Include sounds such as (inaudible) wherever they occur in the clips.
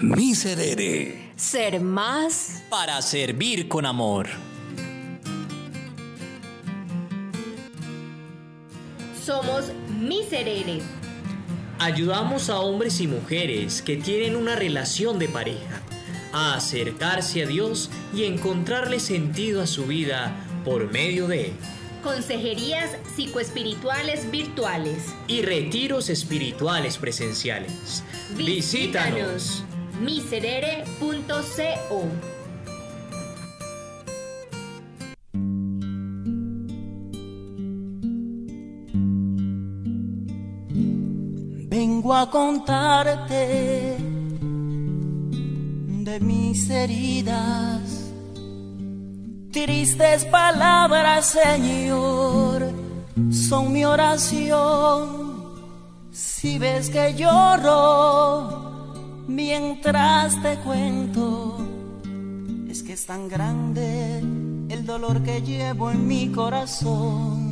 Miserere. Ser más para servir con amor. Somos Miserere. Ayudamos a hombres y mujeres que tienen una relación de pareja a acercarse a Dios y encontrarle sentido a su vida por medio de consejerías psicoespirituales virtuales y retiros espirituales presenciales. Visítanos. miserere.co Vengo a contarte de mis heridas Tristes palabras, Señor, son mi oración. Si ves que lloro mientras te cuento, es que es tan grande el dolor que llevo en mi corazón.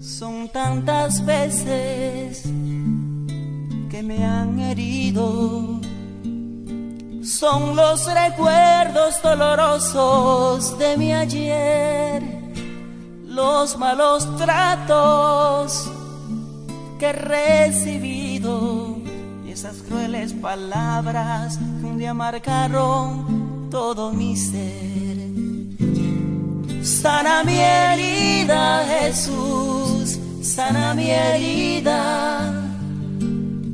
Son tantas veces que me han herido son los recuerdos dolorosos de mi ayer, los malos tratos que he recibido esas crueles palabras un día marcaron todo mi ser. Sana mi herida, Jesús, sana mi herida,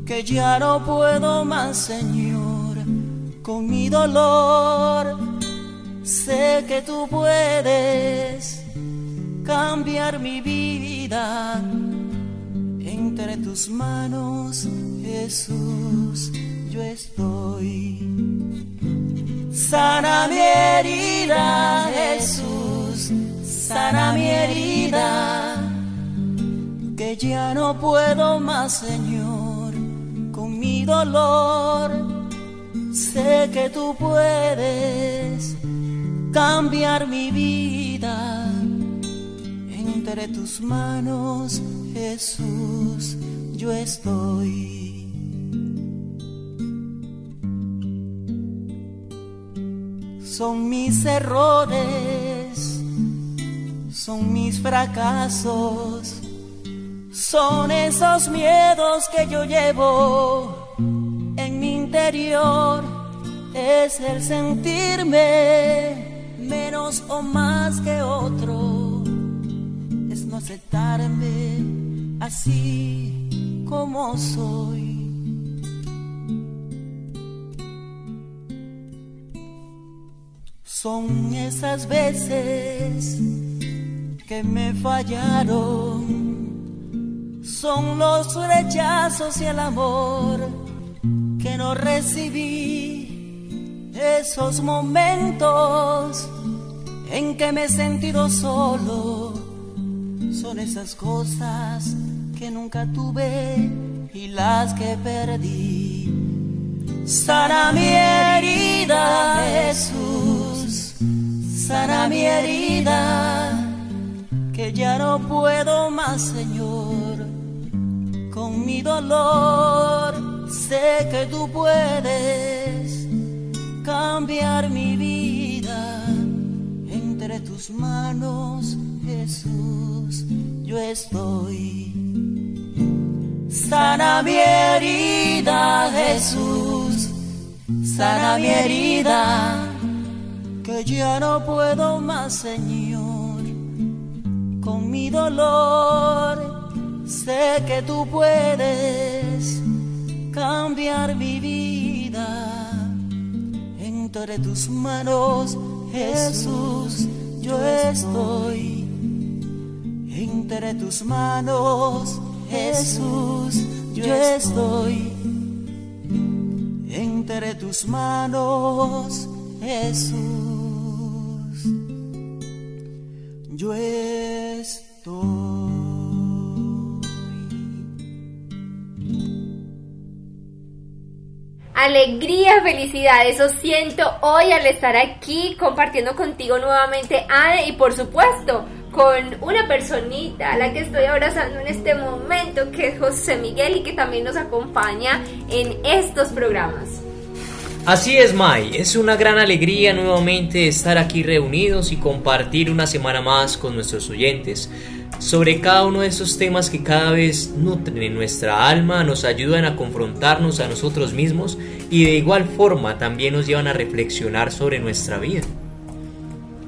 que ya no puedo más, Señor con mi dolor. Sé que tú puedes cambiar mi vida. Entre tus manos, Jesús, yo estoy. Sana mi herida, Jesús, sana mi herida, que ya no puedo más, Señor, con mi dolor Sé que tú puedes cambiar mi vida. Entre tus manos, Jesús, yo estoy. Son mis errores, son mis fracasos, son esos miedos que yo llevo en mi interior. Es el sentirme menos o más que otro, es no aceptarme así como soy. Son esas veces que me fallaron, son los rechazos y el amor que no recibí esos momentos en que me he sentido solo. Son esas cosas que nunca tuve y las que perdí. Sana mi herida, Jesús, sana mi herida, que ya no puedo más, Señor, con mi dolor Sé que tú puedes cambiar mi vida. Entre tus manos, Jesús, yo estoy. Sana mi herida, Jesús. Sana mi herida, que ya no puedo más, Señor. Con mi dolor, sé que tú puedes cambiar mi vida. Entre tus manos, Jesús, yo estoy. Entre tus manos, Jesús, yo estoy. Entre tus manos, Jesús, yo estoy. Alegría, felicidad, eso siento hoy al estar aquí compartiendo contigo nuevamente, Ade, y por supuesto, con una personita a la que estoy abrazando en este momento, que es José Miguel y que también nos acompaña en estos programas. Así es, Mai. Es una gran alegría nuevamente estar aquí reunidos y compartir una semana más con nuestros oyentes sobre cada uno de esos temas que cada vez nutren nuestra alma, nos ayudan a confrontarnos a nosotros mismos y de igual forma también nos llevan a reflexionar sobre nuestra vida.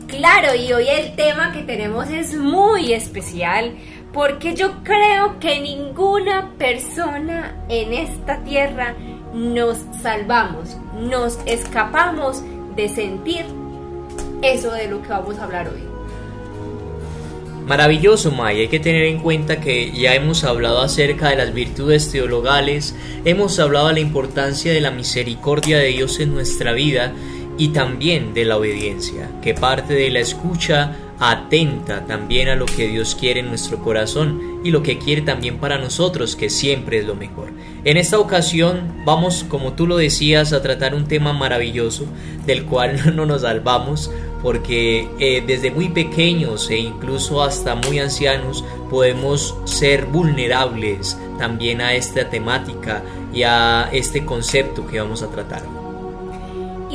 Claro, y hoy el tema que tenemos es muy especial porque yo creo que ninguna persona en esta tierra nos salvamos, nos escapamos de sentir eso de lo que vamos a hablar hoy. Maravilloso, May. Hay que tener en cuenta que ya hemos hablado acerca de las virtudes teologales, hemos hablado de la importancia de la misericordia de Dios en nuestra vida y también de la obediencia, que parte de la escucha atenta también a lo que Dios quiere en nuestro corazón y lo que quiere también para nosotros, que siempre es lo mejor. En esta ocasión vamos, como tú lo decías, a tratar un tema maravilloso del cual (laughs) no nos salvamos porque eh, desde muy pequeños e incluso hasta muy ancianos podemos ser vulnerables también a esta temática y a este concepto que vamos a tratar.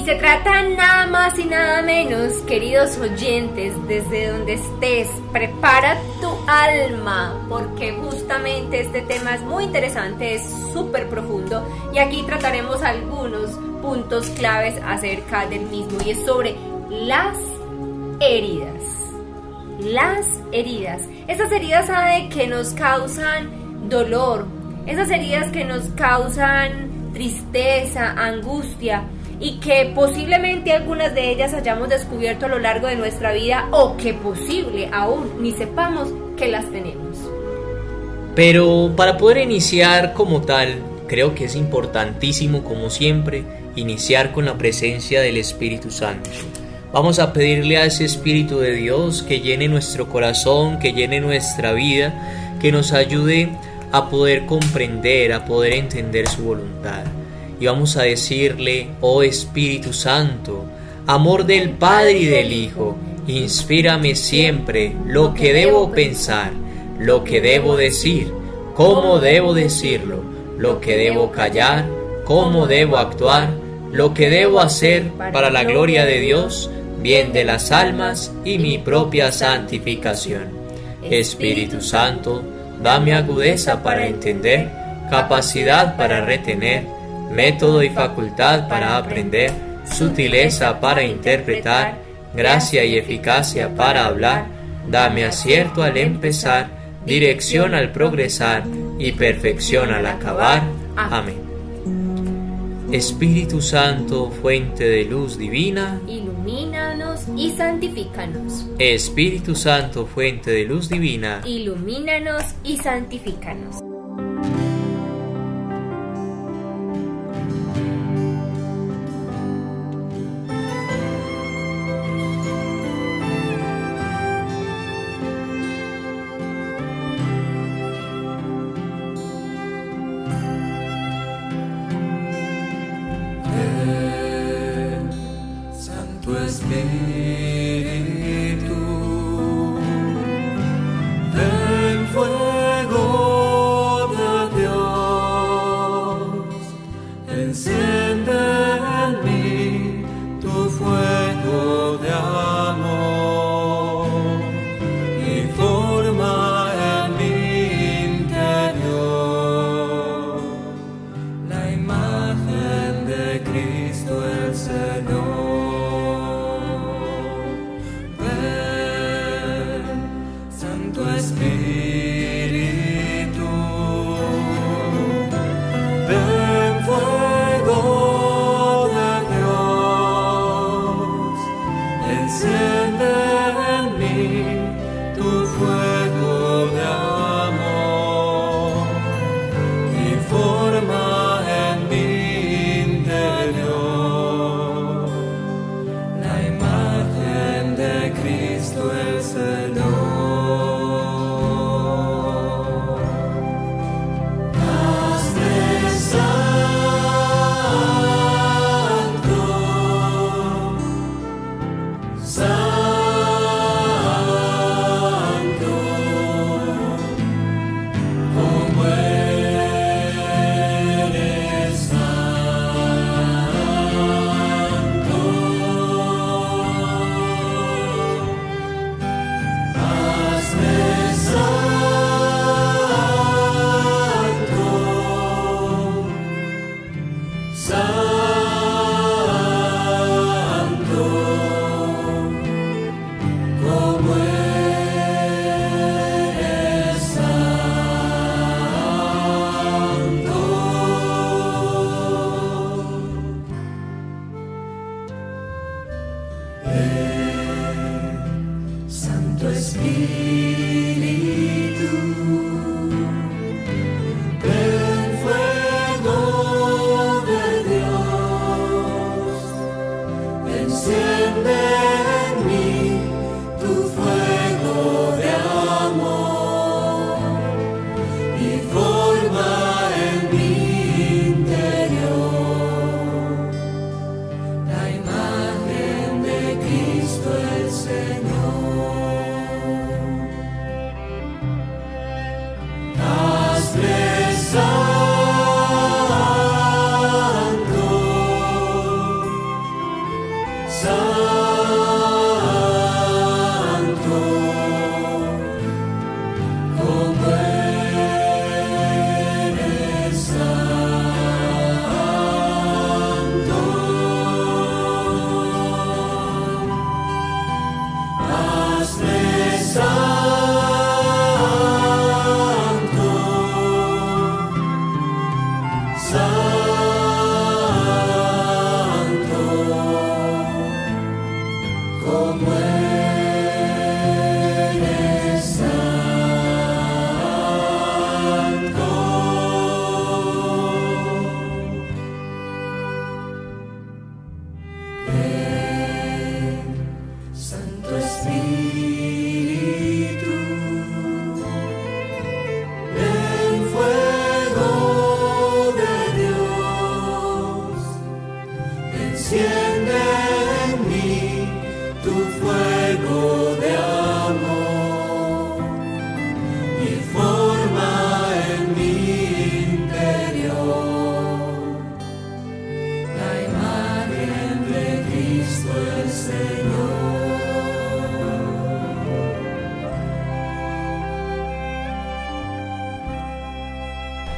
Se trata nada más y nada menos, queridos oyentes, desde donde estés, prepara tu alma, porque justamente este tema es muy interesante, es súper profundo y aquí trataremos algunos puntos claves acerca del mismo y es sobre las heridas. Las heridas. Esas heridas sabe que nos causan dolor, esas heridas que nos causan tristeza, angustia y que posiblemente algunas de ellas hayamos descubierto a lo largo de nuestra vida o que posible aún ni sepamos que las tenemos. Pero para poder iniciar como tal, creo que es importantísimo como siempre iniciar con la presencia del Espíritu Santo. Vamos a pedirle a ese Espíritu de Dios que llene nuestro corazón, que llene nuestra vida, que nos ayude a poder comprender, a poder entender su voluntad. Y vamos a decirle, oh Espíritu Santo, amor del Padre y del Hijo, inspírame siempre lo que debo pensar, lo que debo decir, cómo debo decirlo, lo que debo callar, cómo debo actuar, lo que debo hacer para la gloria de Dios, bien de las almas y mi propia santificación. Espíritu Santo, dame agudeza para entender, capacidad para retener, método y facultad para aprender, sutileza para interpretar, gracia y eficacia para hablar, dame acierto al empezar, dirección al progresar y perfección al acabar. Amén. Espíritu Santo, fuente de luz divina, ilumínanos y santifícanos. Espíritu Santo, fuente de luz divina, ilumínanos y santifícanos.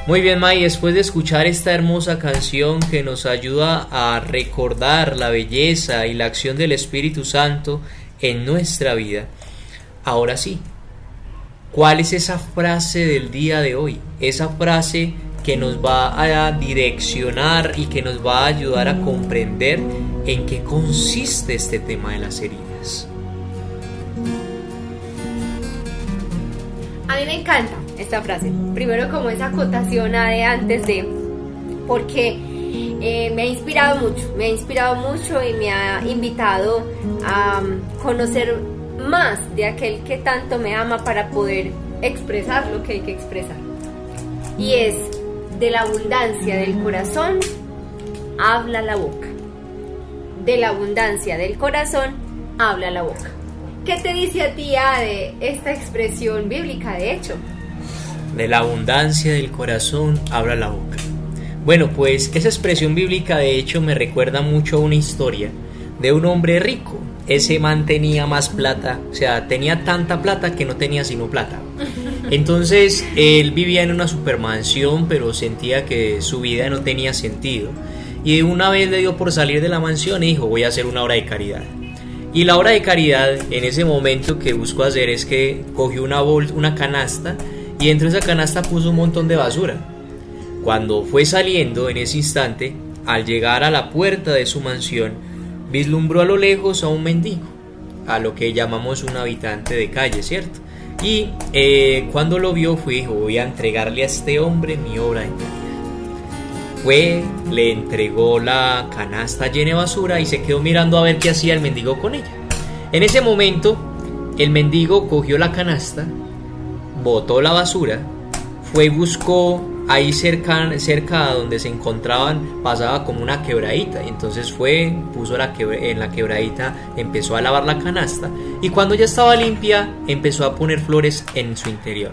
Muy bien, May, después de escuchar esta hermosa canción que nos ayuda a recordar la belleza y la acción del Espíritu Santo en nuestra vida, ahora sí, ¿cuál es esa frase del día de hoy? Esa frase que nos va a direccionar y que nos va a ayudar a comprender en qué consiste este tema de las heridas. A mí me encanta esta frase. Primero como esa acotación de antes de, porque eh, me ha inspirado mucho, me ha inspirado mucho y me ha invitado a um, conocer más de aquel que tanto me ama para poder expresar lo que hay que expresar. Y es de la abundancia del corazón, habla la boca. De la abundancia del corazón, habla la boca. ¿Qué te dice a ti de esta expresión bíblica, de hecho? De la abundancia del corazón habla la boca. Bueno, pues esa expresión bíblica de hecho me recuerda mucho a una historia de un hombre rico. Ese man tenía más plata, o sea, tenía tanta plata que no tenía sino plata. Entonces él vivía en una supermansión, pero sentía que su vida no tenía sentido. Y una vez le dio por salir de la mansión y dijo, voy a hacer una obra de caridad. Y la obra de caridad en ese momento que buscó hacer es que cogió una bolsa, una canasta y dentro de esa canasta puso un montón de basura. Cuando fue saliendo en ese instante, al llegar a la puerta de su mansión, vislumbró a lo lejos a un mendigo, a lo que llamamos un habitante de calle, ¿cierto? Y eh, cuando lo vio fue dijo, voy a entregarle a este hombre mi obra de fue, le entregó la canasta llena de basura y se quedó mirando a ver qué hacía el mendigo con ella. En ese momento, el mendigo cogió la canasta, botó la basura, fue y buscó ahí cerca, cerca donde se encontraban, pasaba como una quebradita. Y entonces fue, puso la en la quebradita, empezó a lavar la canasta. Y cuando ya estaba limpia, empezó a poner flores en su interior.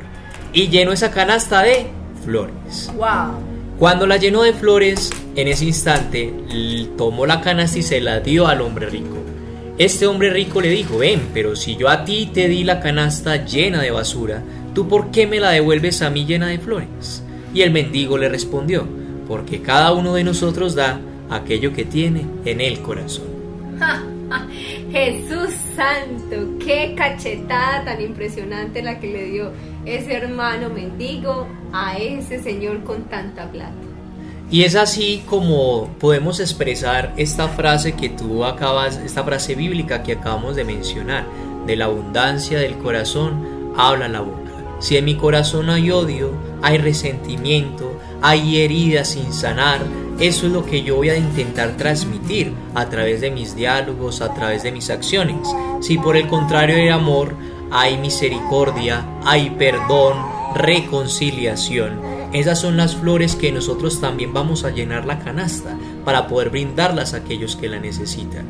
Y llenó esa canasta de flores. ¡Wow! Cuando la llenó de flores, en ese instante tomó la canasta y se la dio al hombre rico. Este hombre rico le dijo, ven, pero si yo a ti te di la canasta llena de basura, ¿tú por qué me la devuelves a mí llena de flores? Y el mendigo le respondió, porque cada uno de nosotros da aquello que tiene en el corazón. (laughs) Jesús Santo, qué cachetada tan impresionante la que le dio ese hermano mendigo a ese señor con tanta plata. Y es así como podemos expresar esta frase que tú acabas, esta frase bíblica que acabamos de mencionar, de la abundancia del corazón habla la boca. Si en mi corazón hay odio, hay resentimiento, hay heridas sin sanar, eso es lo que yo voy a intentar transmitir a través de mis diálogos, a través de mis acciones. Si por el contrario hay amor, hay misericordia, hay perdón, reconciliación. Esas son las flores que nosotros también vamos a llenar la canasta para poder brindarlas a aquellos que la necesitan.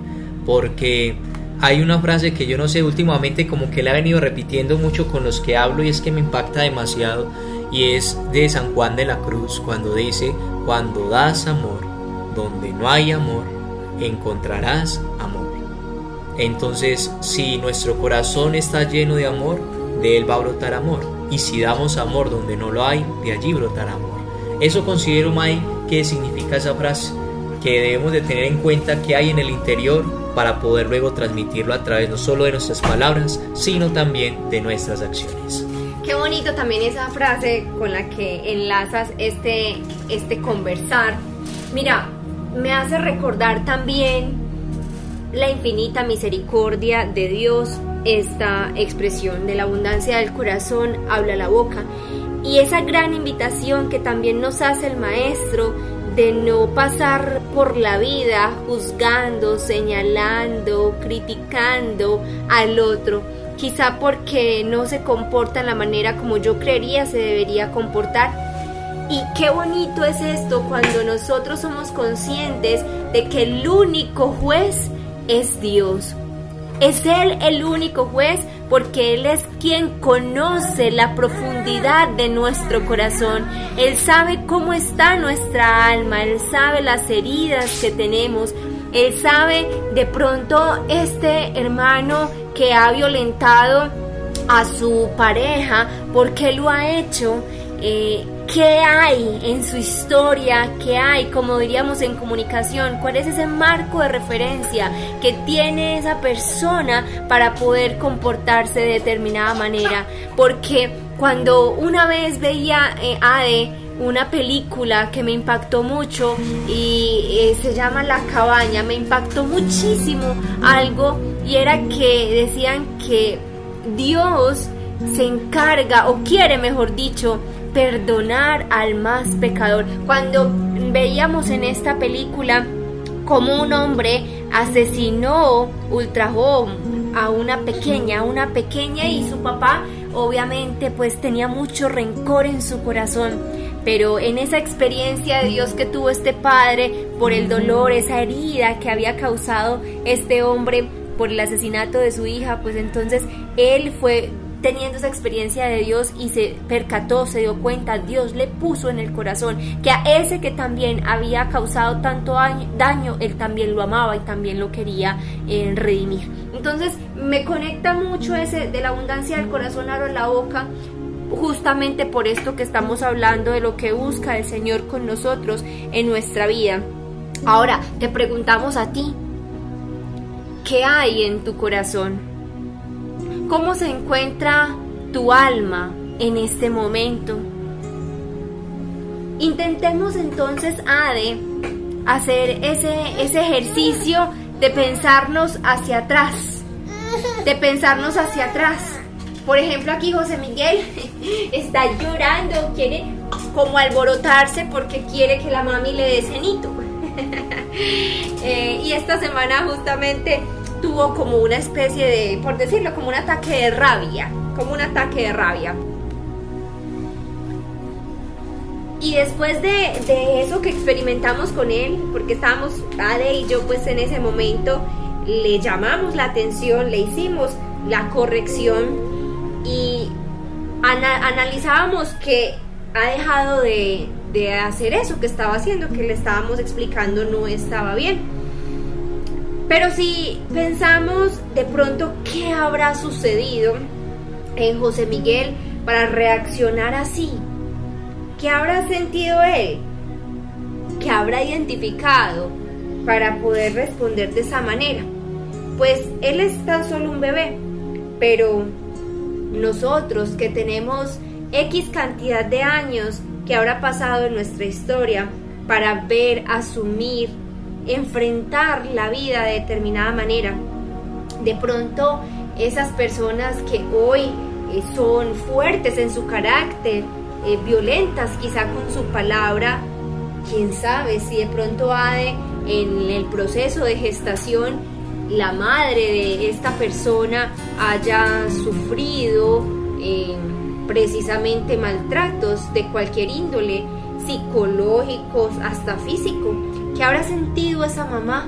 Porque hay una frase que yo no sé últimamente como que la he venido repitiendo mucho con los que hablo y es que me impacta demasiado y es de San Juan de la Cruz cuando dice, cuando das amor, donde no hay amor, encontrarás amor. Entonces, si nuestro corazón está lleno de amor, de él va a brotar amor. Y si damos amor donde no lo hay, de allí brotará amor. Eso considero, Mai, que significa esa frase, que debemos de tener en cuenta que hay en el interior para poder luego transmitirlo a través no solo de nuestras palabras, sino también de nuestras acciones. Qué bonito también esa frase con la que enlazas este, este conversar. Mira, me hace recordar también la infinita misericordia de Dios, esta expresión de la abundancia del corazón habla la boca y esa gran invitación que también nos hace el Maestro de no pasar por la vida juzgando, señalando, criticando al otro, quizá porque no se comporta en la manera como yo creería se debería comportar. Y qué bonito es esto cuando nosotros somos conscientes de que el único juez es Dios. Es Él el único juez porque Él es quien conoce la profundidad de nuestro corazón. Él sabe cómo está nuestra alma, Él sabe las heridas que tenemos, Él sabe de pronto este hermano que ha violentado a su pareja, porque lo ha hecho. eh, qué hay en su historia, qué hay, como diríamos en comunicación, cuál es ese marco de referencia que tiene esa persona para poder comportarse de determinada manera. Porque cuando una vez veía eh, Ade, una película que me impactó mucho y eh, se llama La cabaña, me impactó muchísimo algo y era que decían que Dios se encarga o quiere, mejor dicho, perdonar al más pecador. Cuando veíamos en esta película como un hombre asesinó, ultrajó a una pequeña, a una pequeña y su papá obviamente pues tenía mucho rencor en su corazón. Pero en esa experiencia de Dios que tuvo este padre por el dolor, esa herida que había causado este hombre por el asesinato de su hija, pues entonces él fue teniendo esa experiencia de Dios y se percató, se dio cuenta, Dios le puso en el corazón que a ese que también había causado tanto daño, él también lo amaba y también lo quería eh, redimir. Entonces me conecta mucho ese de la abundancia del corazón a la boca, justamente por esto que estamos hablando de lo que busca el Señor con nosotros en nuestra vida. Ahora, te preguntamos a ti, ¿qué hay en tu corazón? ¿Cómo se encuentra tu alma en este momento? Intentemos entonces, Ade, hacer ese, ese ejercicio de pensarnos hacia atrás, de pensarnos hacia atrás. Por ejemplo, aquí José Miguel (laughs) está llorando, quiere como alborotarse porque quiere que la mami le dé cenito. (laughs) Eh, y esta semana justamente tuvo como una especie de, por decirlo, como un ataque de rabia, como un ataque de rabia. Y después de, eso que experimentamos con él, porque estábamos, Ade y yo pues en ese momento le llamamos la atención, le hicimos la corrección y analizábamos que ha dejado de, de hacer eso que estaba haciendo, que le estábamos explicando no estaba bien. Pero si pensamos de pronto qué habrá sucedido en José Miguel para reaccionar así, ¿qué habrá sentido él? ¿Qué habrá identificado para poder responder de esa manera? Pues él es tan solo un bebé, pero nosotros que tenemos X cantidad de años que habrá pasado en nuestra historia para ver, asumir, enfrentar la vida de determinada manera. De pronto, esas personas que hoy eh, son fuertes en su carácter, eh, violentas quizá con su palabra, quién sabe si de pronto Ade en el proceso de gestación la madre de esta persona haya sufrido eh, precisamente maltratos de cualquier índole, psicológicos, hasta físico. ¿Qué habrá sentido esa mamá?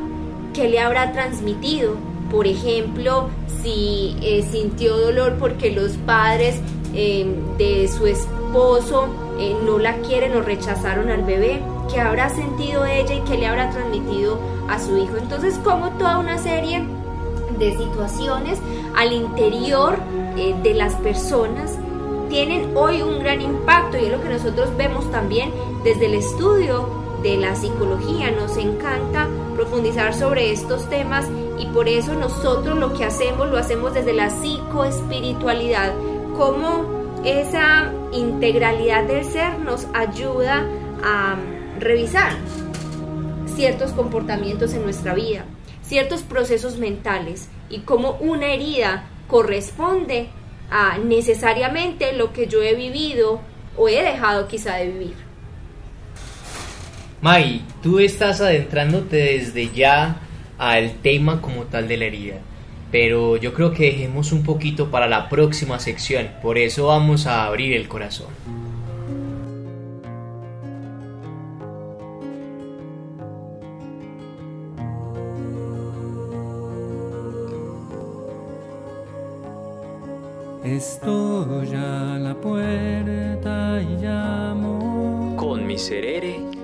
¿Qué le habrá transmitido? Por ejemplo, si eh, sintió dolor porque los padres em, de su esposo eh, no la quieren o rechazaron al bebé, ¿qué habrá sentido ella y qué le habrá transmitido a su hijo? Entonces, como toda una serie de situaciones al interior eh, de las personas tienen hoy un gran impacto y es lo que nosotros vemos también desde el estudio de la psicología. Nos encanta profundizar sobre estos temas y por eso nosotros lo que hacemos lo hacemos desde la psicoespiritualidad, como esa integralidad del ser nos ayuda a revisar ciertos comportamientos en nuestra vida, ciertos procesos mentales y cómo una herida corresponde a necesariamente lo que yo he vivido o he dejado quizá de vivir. May, tú estás adentrándote desde ya al tema como tal de la herida, pero yo creo que dejemos un poquito para la próxima sección, por eso vamos a abrir el corazón. Estoy a la puerta y llamo. Con miserere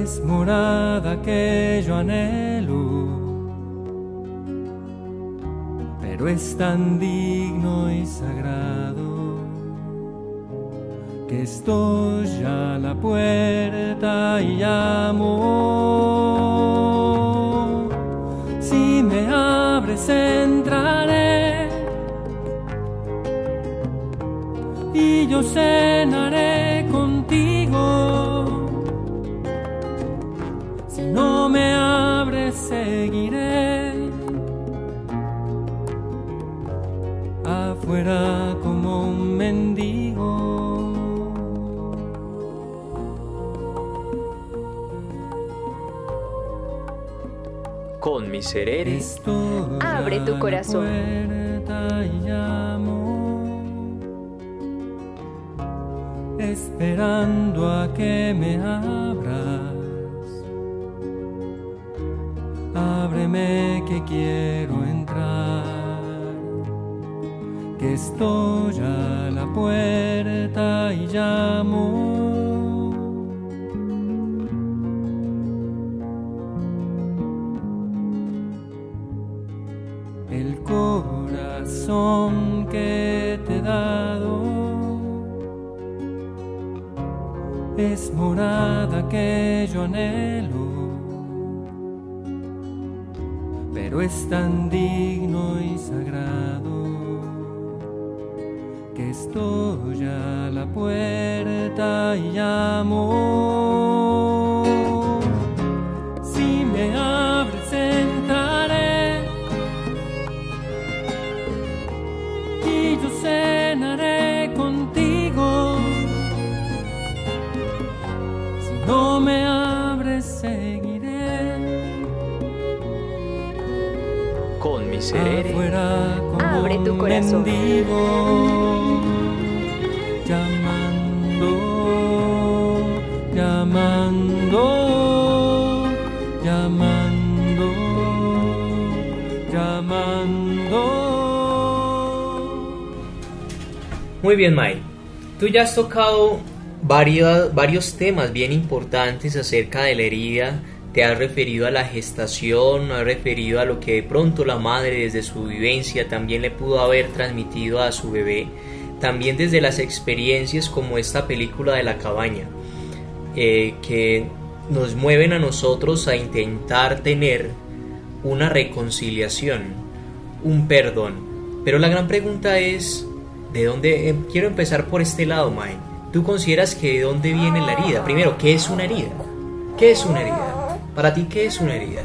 es morada que yo anhelo, pero es tan digno y sagrado que estoy a la puerta y llamo. Si me abres entraré y yo cenaré miserere, Abre tu corazón. esperando a que me abras. Ábreme que quiero entrar, que estoy a la puerta y llamo. Morada que yo anhelo, pero es tan digno y sagrado que estoy a la puerta y llamo. Abre tu corazón. mendigo, llamando, llamando, llamando, llamando. Muy bien, Mai. Tú ya has tocado varios, varios temas bien importantes acerca de la herida. Te has referido a la gestación, has referido a lo que de pronto la madre desde su vivencia también le pudo haber transmitido a su bebé. También desde las experiencias como esta película de la cabaña, eh, que nos mueven a nosotros a intentar tener una reconciliación, un perdón. Pero la gran pregunta es, ¿de dónde? eh, quiero empezar por este lado, Mae. ¿Tú consideras que de dónde viene la herida? Primero, ¿qué es una herida? ¿Qué es una herida? Para ti, ¿qué es una herida?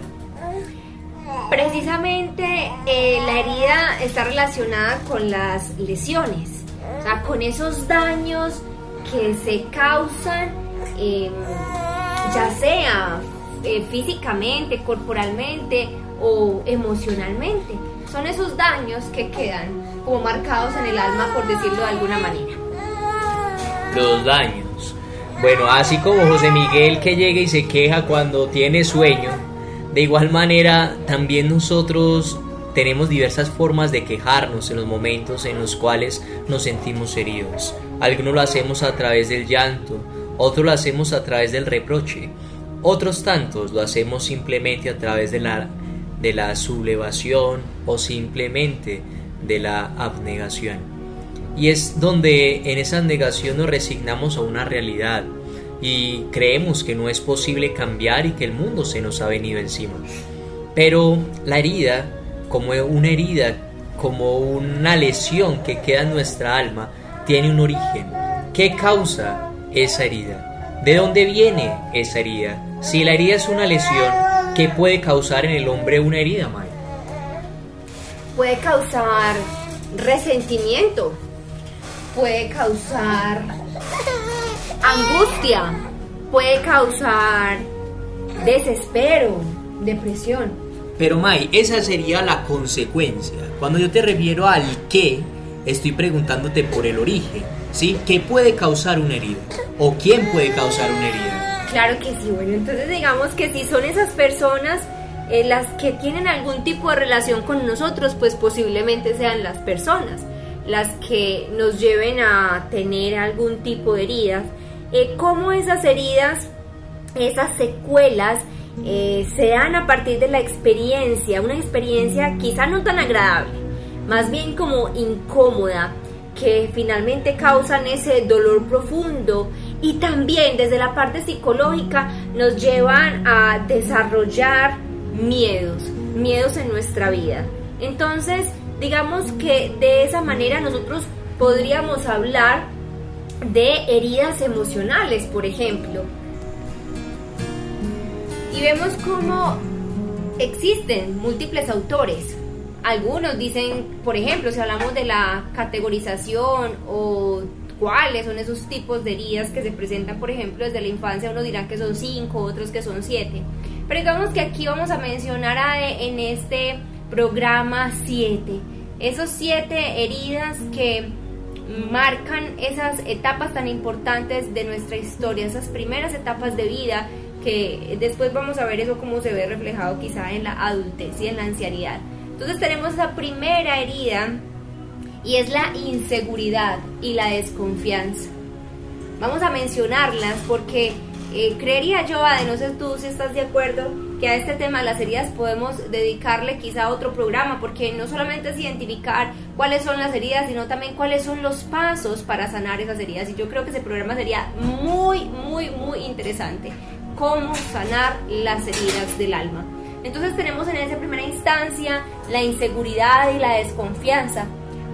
Precisamente eh, la herida está relacionada con las lesiones, o sea, con esos daños que se causan, eh, ya sea eh, físicamente, corporalmente o emocionalmente. Son esos daños que quedan como marcados en el alma, por decirlo de alguna manera. Los daños. Bueno, así como José Miguel que llega y se queja cuando tiene sueño, de igual manera también nosotros tenemos diversas formas de quejarnos en los momentos en los cuales nos sentimos heridos. Algunos lo hacemos a través del llanto, otros lo hacemos a través del reproche, otros tantos lo hacemos simplemente a través de la, de la sublevación o simplemente de la abnegación. Y es donde en esa negación nos resignamos a una realidad y creemos que no es posible cambiar y que el mundo se nos ha venido encima. Pero la herida, como una herida, como una lesión que queda en nuestra alma, tiene un origen. ¿Qué causa esa herida? ¿De dónde viene esa herida? Si la herida es una lesión, ¿qué puede causar en el hombre una herida, Maya? Puede causar resentimiento, puede causar angustia, puede causar desespero, depresión. Pero May, esa sería la consecuencia. Cuando yo te refiero al qué, estoy preguntándote por el origen, ¿sí? ¿Qué puede causar una herida? ¿O quién puede causar una herida? Claro que sí, bueno, entonces digamos que si son esas personas eh, las que tienen algún tipo de relación con nosotros, pues posiblemente sean las personas las que nos lleven a tener algún tipo de heridas. Eh, ¿Cómo esas heridas, esas secuelas, eh, se dan a partir de la experiencia? Una experiencia quizá no tan agradable, más bien como incómoda, que finalmente causan ese dolor profundo y también desde la parte psicológica nos llevan a desarrollar miedos, miedos en nuestra vida. Entonces, digamos que de esa manera nosotros podríamos hablar de heridas emocionales, por ejemplo. Y vemos cómo existen múltiples autores. Algunos dicen, por ejemplo, si hablamos de la categorización o cuáles son esos tipos de heridas que se presentan, por ejemplo, desde la infancia, unos dirán que son cinco, otros que son siete. Pero digamos que aquí vamos a mencionar en este programa siete, esos siete heridas que marcan esas etapas tan importantes de nuestra historia, esas primeras etapas de vida que después vamos a ver eso cómo se ve reflejado quizá en la adultez y en la ancianidad. Entonces tenemos esa primera herida y es la inseguridad y la desconfianza. Vamos a mencionarlas porque eh, creería yo, Ade, no sé tú si estás de acuerdo, que a este tema de las heridas podemos dedicarle quizá otro programa, porque no solamente es identificar cuáles son las heridas, sino también cuáles son los pasos para sanar esas heridas. Y yo creo que ese programa sería muy, muy, muy interesante. Cómo sanar las heridas del alma. Entonces tenemos en esa primera instancia la inseguridad y la desconfianza.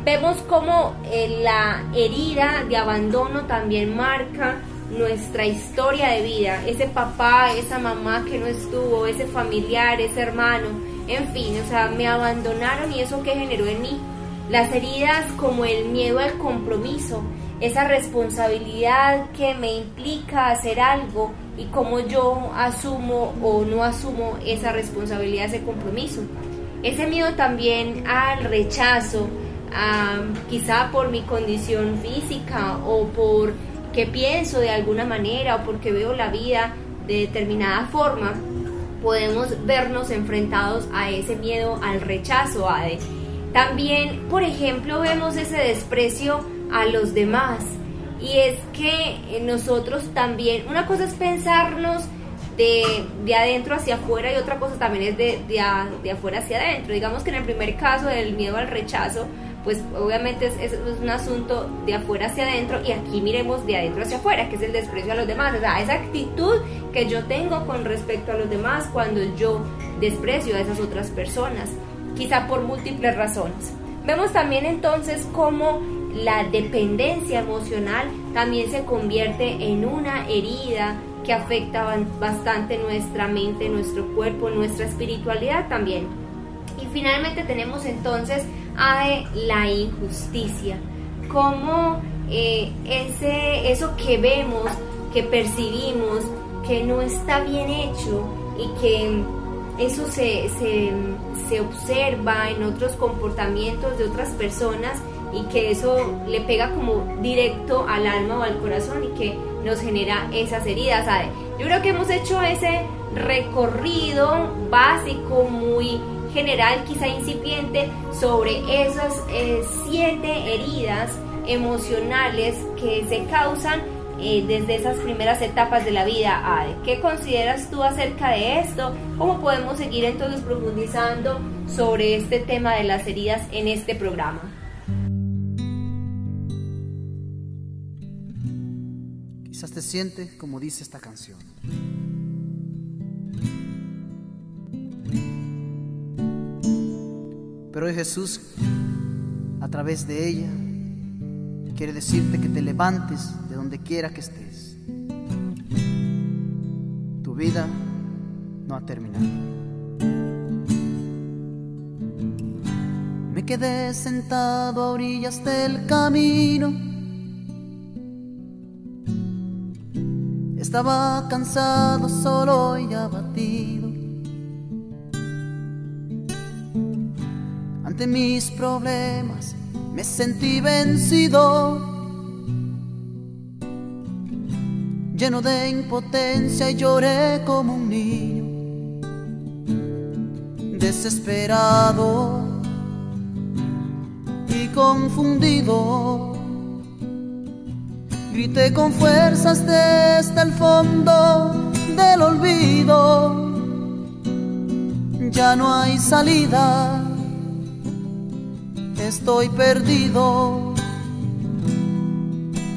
Vemos cómo eh, la herida de abandono también marca nuestra historia de vida, ese papá, esa mamá que no estuvo, ese familiar, ese hermano, en fin, o sea, me abandonaron y eso que generó en mí. Las heridas como el miedo al compromiso, esa responsabilidad que me implica hacer algo y cómo yo asumo o no asumo esa responsabilidad, ese compromiso. Ese miedo también al rechazo, quizá por mi condición física o por que pienso de alguna manera o porque veo la vida de determinada forma, podemos vernos enfrentados a ese miedo al rechazo. Ade. También, por ejemplo, vemos ese desprecio a los demás. Y es que nosotros también, una cosa es pensarnos de, de adentro hacia afuera y otra cosa también es de, de, de afuera hacia adentro. Digamos que en el primer caso del miedo al rechazo, pues obviamente es, un asunto de afuera hacia adentro y aquí miremos de adentro hacia afuera, que es el desprecio a los demás, o sea, esa actitud que yo tengo con respecto a los demás cuando yo desprecio a esas otras personas, quizá por múltiples razones. Vemos también entonces cómo la dependencia emocional también se convierte en una herida que afecta bastante nuestra mente, nuestro cuerpo, nuestra espiritualidad también. Y finalmente tenemos entonces a la injusticia, como eh, ese, eso que vemos, que percibimos, que no está bien hecho y que eso se, se, se observa en otros comportamientos de otras personas y que eso le pega como directo al alma o al corazón y que nos genera esas heridas. Yo creo que hemos hecho ese recorrido básico muy general, quizá incipiente, sobre esas eh, siete heridas emocionales que se causan eh, desde esas primeras etapas de la vida. ¿Qué consideras tú acerca de esto? ¿Cómo podemos seguir entonces profundizando sobre este tema de las heridas en este programa? Quizás te sientes como dice esta canción. Pero Jesús, a través de ella, quiere decirte que te levantes de donde quiera que estés. Tu vida no ha terminado. Me quedé sentado a orillas del camino. Estaba cansado, solo y abatido. Mis problemas me sentí vencido, lleno de impotencia y lloré como un niño, desesperado y confundido. Grité con fuerzas desde el fondo del olvido. Ya no hay salida, estoy perdido.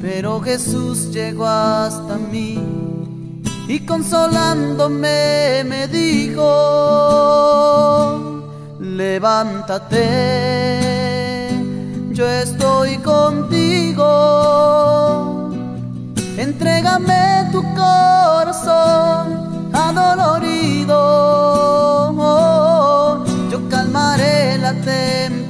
Pero Jesús llegó hasta mí y consolándome me dijo, levántate, yo estoy contigo Entrégame tu corazón adolorido.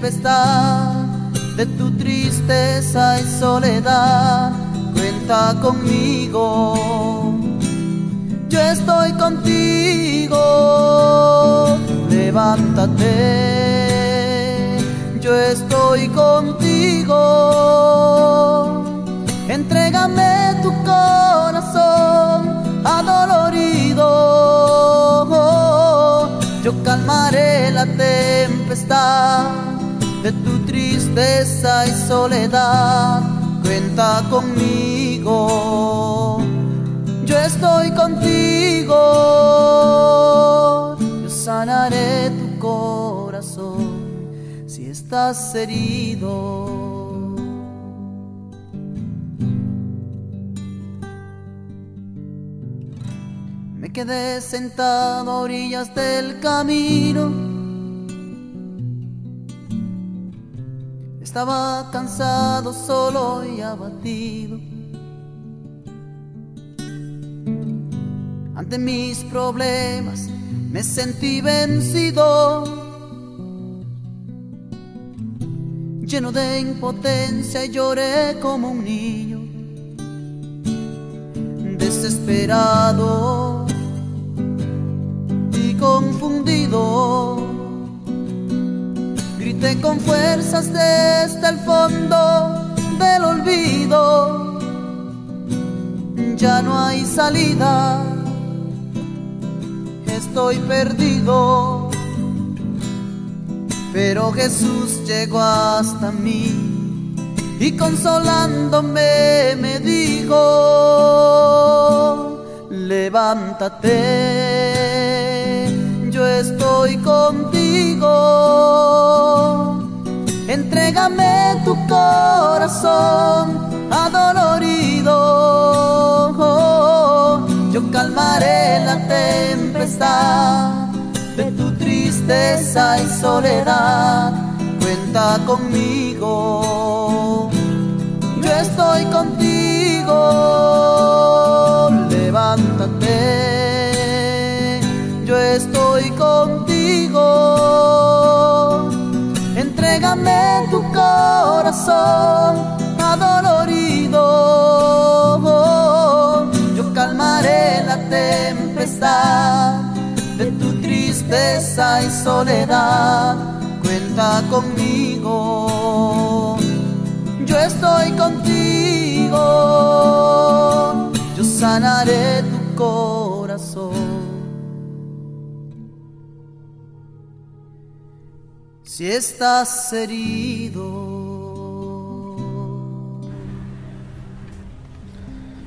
De tu tristeza y soledad. Cuenta conmigo. Yo estoy contigo. Levántate. Yo estoy contigo. Entrégame tu corazón adolorido. Yo calmaré la tempestad de tu tristeza y soledad. Cuenta conmigo. Yo estoy contigo. Yo sanaré tu corazón si estás herido. quedé sentado a orillas del camino. Estaba cansado, solo y abatido. Ante mis problemas me sentí vencido, lleno de impotencia y lloré como un niño, desesperado confundido. Con fuerzas desde el fondo del olvido. Ya no hay salida, estoy perdido. Pero Jesús llegó hasta mí y consolándome me dijo, levántate yo estoy contigo. Entrégame tu corazón adolorido. Yo calmaré la tempestad de tu tristeza y soledad. Cuenta conmigo. Yo estoy contigo. Levántate yo estoy contigo. Entrégame tu corazón adolorido. Yo calmaré la tempestad de tu tristeza y soledad. Cuenta conmigo. Yo estoy contigo. Yo sanaré tu corazón. Si estás herido.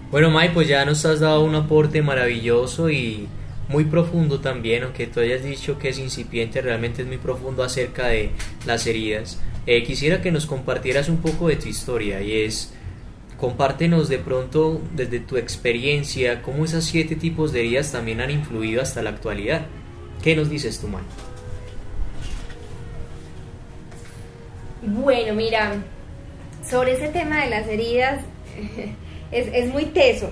Bueno, Mai, pues ya nos has dado un aporte maravilloso y muy profundo también, aunque tú hayas dicho que es incipiente, realmente es muy profundo acerca de las heridas. Eh, quisiera que nos compartieras un poco de tu historia y es, compártenos de pronto desde tu experiencia cómo esos siete tipos de heridas también han influido hasta la actualidad. ¿Qué nos dices tú, Mai? Bueno, mira, sobre ese tema de las heridas (laughs) es, muy teso.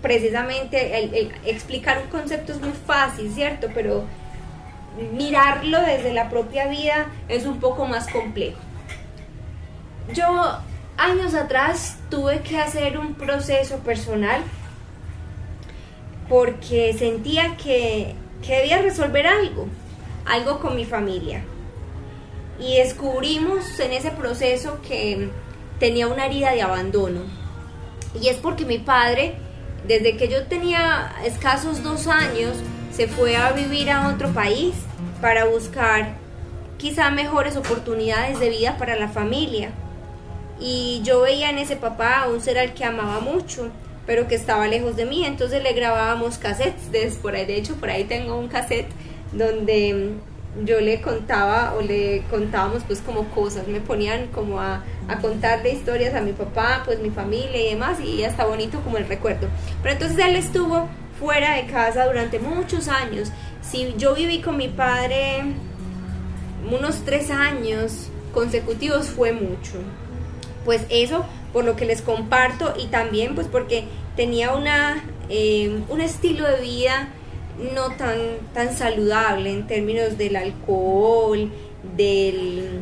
Precisamente explicar un concepto es muy fácil, ¿cierto? Pero mirarlo desde la propia vida es un poco más complejo. Yo años atrás tuve que hacer un proceso personal porque sentía que, que debía resolver algo, algo con mi familia y descubrimos en ese proceso que tenía una herida de abandono. Y es porque mi padre, desde que yo tenía escasos dos años, se fue a vivir a otro país para buscar quizá mejores oportunidades de vida para la familia. Y yo veía en ese papá un ser al que amaba mucho, pero que estaba lejos de mí, entonces le grabábamos cassettes, por ahí, de hecho por ahí tengo un cassette donde yo le contaba o le contábamos pues como cosas, me ponían como a, a contarle historias a mi papá, pues mi familia y demás, y está bonito como el recuerdo. Pero entonces él estuvo fuera de casa durante muchos años. Si yo viví con mi padre unos tres años consecutivos fue mucho. Pues eso por lo que les comparto y también pues porque tenía una, eh, un estilo de vida no tan, tan saludable en términos del alcohol, del,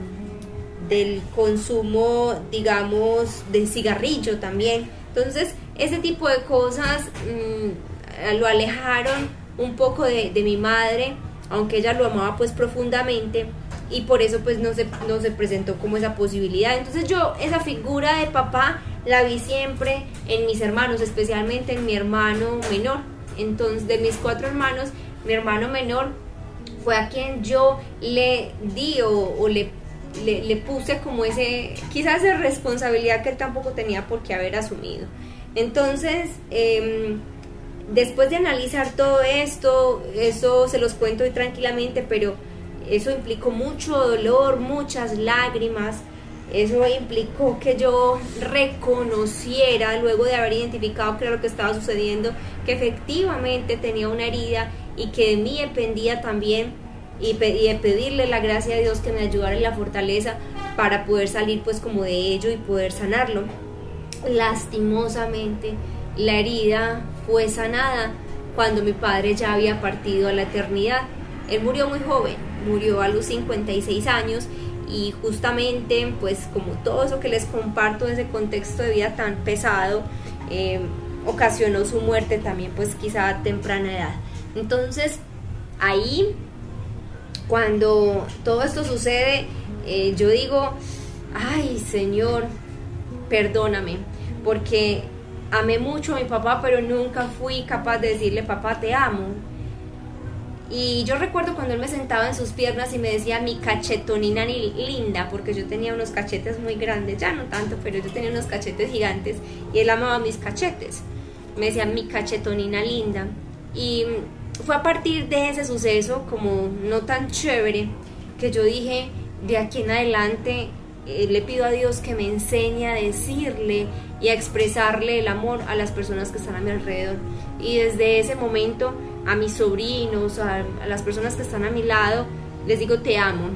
del consumo, digamos, de cigarrillo también. Entonces, ese tipo de cosas mm, lo alejaron un poco de, de, mi madre, aunque ella lo amaba pues profundamente y por eso pues no se, no se presentó como esa posibilidad. Entonces yo esa figura de papá la vi siempre en mis hermanos, especialmente en mi hermano menor entonces, de mis cuatro hermanos, mi hermano menor fue a quien yo le di o, le, le, puse como ese, quizás esa responsabilidad que él tampoco tenía por qué haber asumido. Entonces, em, después de analizar todo esto, eso se los cuento hoy tranquilamente, pero eso implicó mucho dolor, muchas lágrimas. Eso implicó que yo reconociera, luego de haber identificado qué era lo que estaba sucediendo, que efectivamente tenía una herida y que de mí dependía también y, de pedirle la gracia a Dios que me ayudara en la fortaleza para poder salir pues como de ello y poder sanarlo. Lastimosamente la herida fue sanada cuando mi padre ya había partido a la eternidad. Él murió muy joven, murió a los 56 años y justamente pues como todo eso que les comparto de ese contexto de vida tan pesado eh, ocasionó su muerte también pues quizá a temprana edad. Entonces ahí cuando todo esto sucede eh, yo digo ay señor perdóname porque amé mucho a mi papá pero nunca fui capaz de decirle papá te amo y yo recuerdo cuando él me sentaba en sus piernas y me decía mi cachetonina linda, porque yo tenía unos cachetes muy grandes, ya no tanto, pero yo tenía unos cachetes gigantes y él amaba mis cachetes. Me decía mi cachetonina linda. Y fue a partir de ese suceso, como no tan chévere, que yo dije, de aquí en adelante eh, le pido a Dios que me enseñe a decirle y a expresarle el amor a las personas que están a mi alrededor. Y desde ese momento a mis sobrinos, a, las personas que están a mi lado, les digo te amo.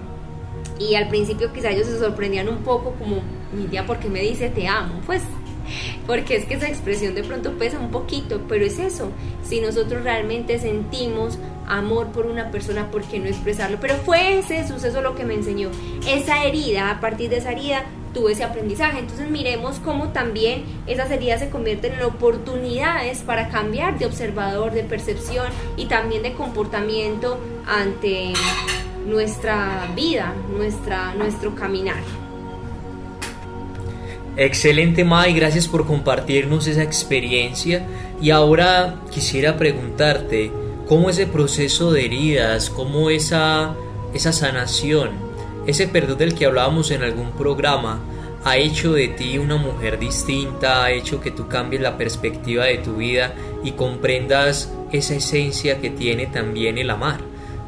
Y al principio quizá ellos se sorprendían un poco como, mi tía, ¿por qué me dice te amo? Pues (laughs) porque es que esa expresión de pronto pesa un poquito, pero es eso, si nosotros realmente sentimos amor por una persona, ¿por qué no expresarlo? Pero fue ese suceso lo que me enseñó, esa herida, a partir de esa herida tuve ese aprendizaje. Entonces miremos cómo también esas heridas se convierten en oportunidades para cambiar de observador, de percepción y también de comportamiento ante nuestra vida, nuestra, nuestro caminar. Excelente, Mai, gracias por compartirnos esa experiencia. Y ahora quisiera preguntarte, ¿cómo ese proceso de heridas, cómo esa, esa sanación, ese perdón del que hablábamos en algún programa, ha hecho de ti una mujer distinta, ha hecho que tú cambies la perspectiva de tu vida y comprendas esa esencia que tiene también el amar?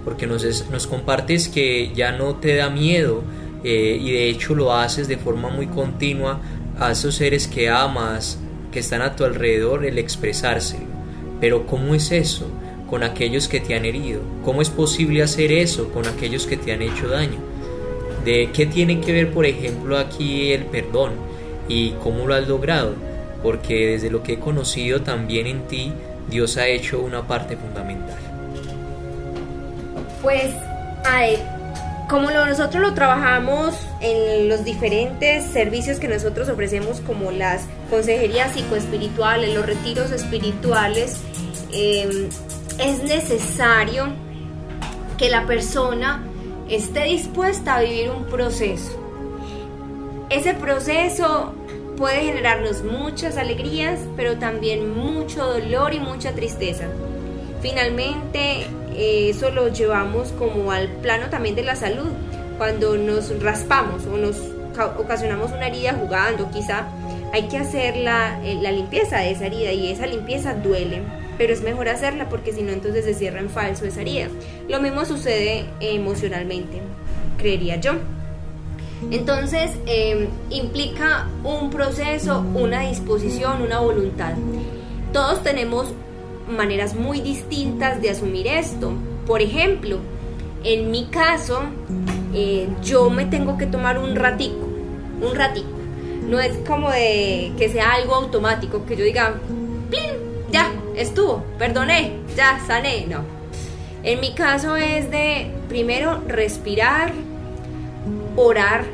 Porque nos, nos compartes que ya no te da miedo eh, y de hecho lo haces de forma muy continua a esos seres que amas, que están a tu alrededor, el expresárselo. Pero ¿cómo es eso con aquellos que te han herido? ¿Cómo es posible hacer eso con aquellos que te han hecho daño? ¿De qué tiene que ver, por ejemplo, aquí el perdón y cómo lo has logrado? Porque desde lo que he conocido también en ti, Dios ha hecho una parte fundamental. Pues, a como nosotros lo trabajamos en los diferentes servicios que nosotros ofrecemos, como las consejerías psicoespirituales, los retiros espirituales, em, es necesario que la persona esté dispuesta a vivir un proceso. Ese proceso puede generarnos muchas alegrías, pero también mucho dolor y mucha tristeza. Finalmente, eso lo llevamos como al plano también de la salud. Cuando nos raspamos o nos ocasionamos una herida jugando, quizá hay que hacer la, eh, la limpieza de esa herida y esa limpieza duele pero es mejor hacerla porque si no entonces se cierra en falso esa herida. Lo mismo sucede emocionalmente, creería yo. Entonces em, implica un proceso, una disposición, una voluntad. Todos tenemos maneras muy distintas de asumir esto. Por ejemplo, en mi caso, eh, yo me tengo que tomar un ratico, un ratico. No es como de que sea algo automático, que yo diga, ya, estuvo, perdoné, ya, sané, no. En mi caso es de primero respirar, orar,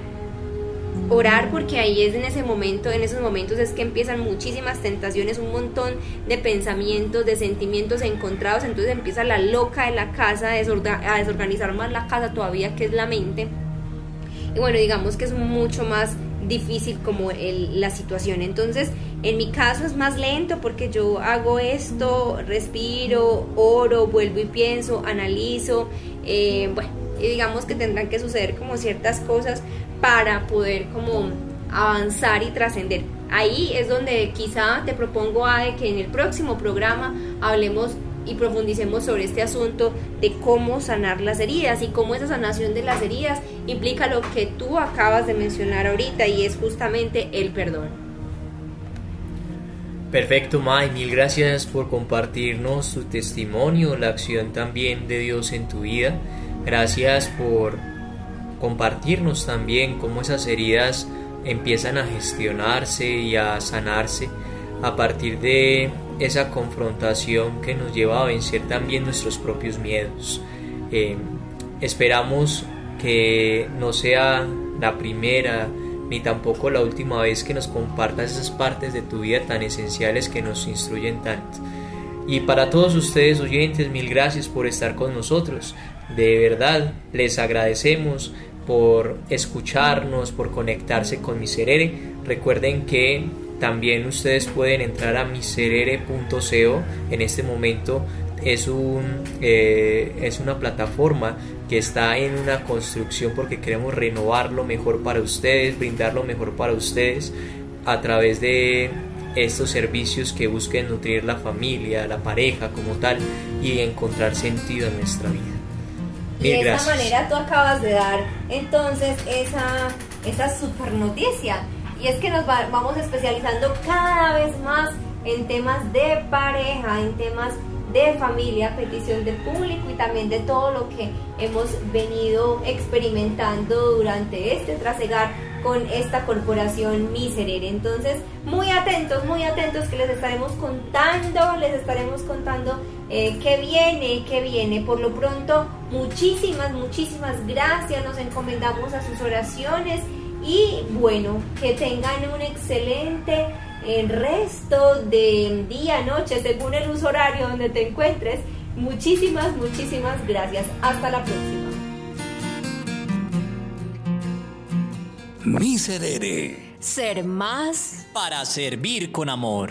orar porque ahí es en ese momento, en esos momentos es que empiezan muchísimas tentaciones, un montón de pensamientos, de sentimientos encontrados, entonces empieza la loca de la casa a, desorganizar más la casa todavía que es la mente. Y bueno, digamos que es mucho más difícil como la situación. Entonces, en mi caso es más lento porque yo hago esto, respiro, oro, vuelvo y pienso, analizo. Eh, bueno, y digamos que tendrán que suceder como ciertas cosas para poder como avanzar y trascender. Ahí es donde quizá te propongo a que en el próximo programa hablemos y profundicemos sobre este asunto de cómo sanar las heridas y cómo esa sanación de las heridas implica lo que tú acabas de mencionar ahorita y es justamente el perdón. Perfecto, May, mil gracias por compartirnos tu testimonio, la acción también de Dios en tu vida. Gracias por compartirnos también cómo esas heridas empiezan a gestionarse y a sanarse a partir de esa confrontación que nos lleva a vencer también nuestros propios miedos. Eh, esperamos que no sea la primera ni tampoco la última vez que nos compartas esas partes de tu vida tan esenciales que nos instruyen tanto. Y para todos ustedes oyentes, mil gracias por estar con nosotros. De verdad, les agradecemos por escucharnos, por conectarse con Miserere. Recuerden que también ustedes pueden entrar a miserere.co. En este momento es, un, eh, es una plataforma que está en una construcción porque queremos renovar lo mejor para ustedes, brindar lo mejor para ustedes a través de estos servicios que busquen nutrir la familia, la pareja como tal y encontrar sentido en nuestra vida. Y de esta manera tú acabas de dar entonces esa, esa super noticia y es que nos vamos especializando cada vez más en temas de pareja, en temas de familia, petición del público y también de todo lo que hemos venido experimentando durante este trasegar con esta corporación Miserere. Entonces, muy atentos, muy atentos que les estaremos contando, les estaremos contando eh, qué viene, qué viene. Por lo pronto, muchísimas, muchísimas gracias, nos encomendamos a sus oraciones y bueno, que tengan un excelente el eh, resto de día, noche, según el uso horario donde te encuentres. Muchísimas, muchísimas gracias. Hasta la próxima. Miserere. Ser más para servir con amor.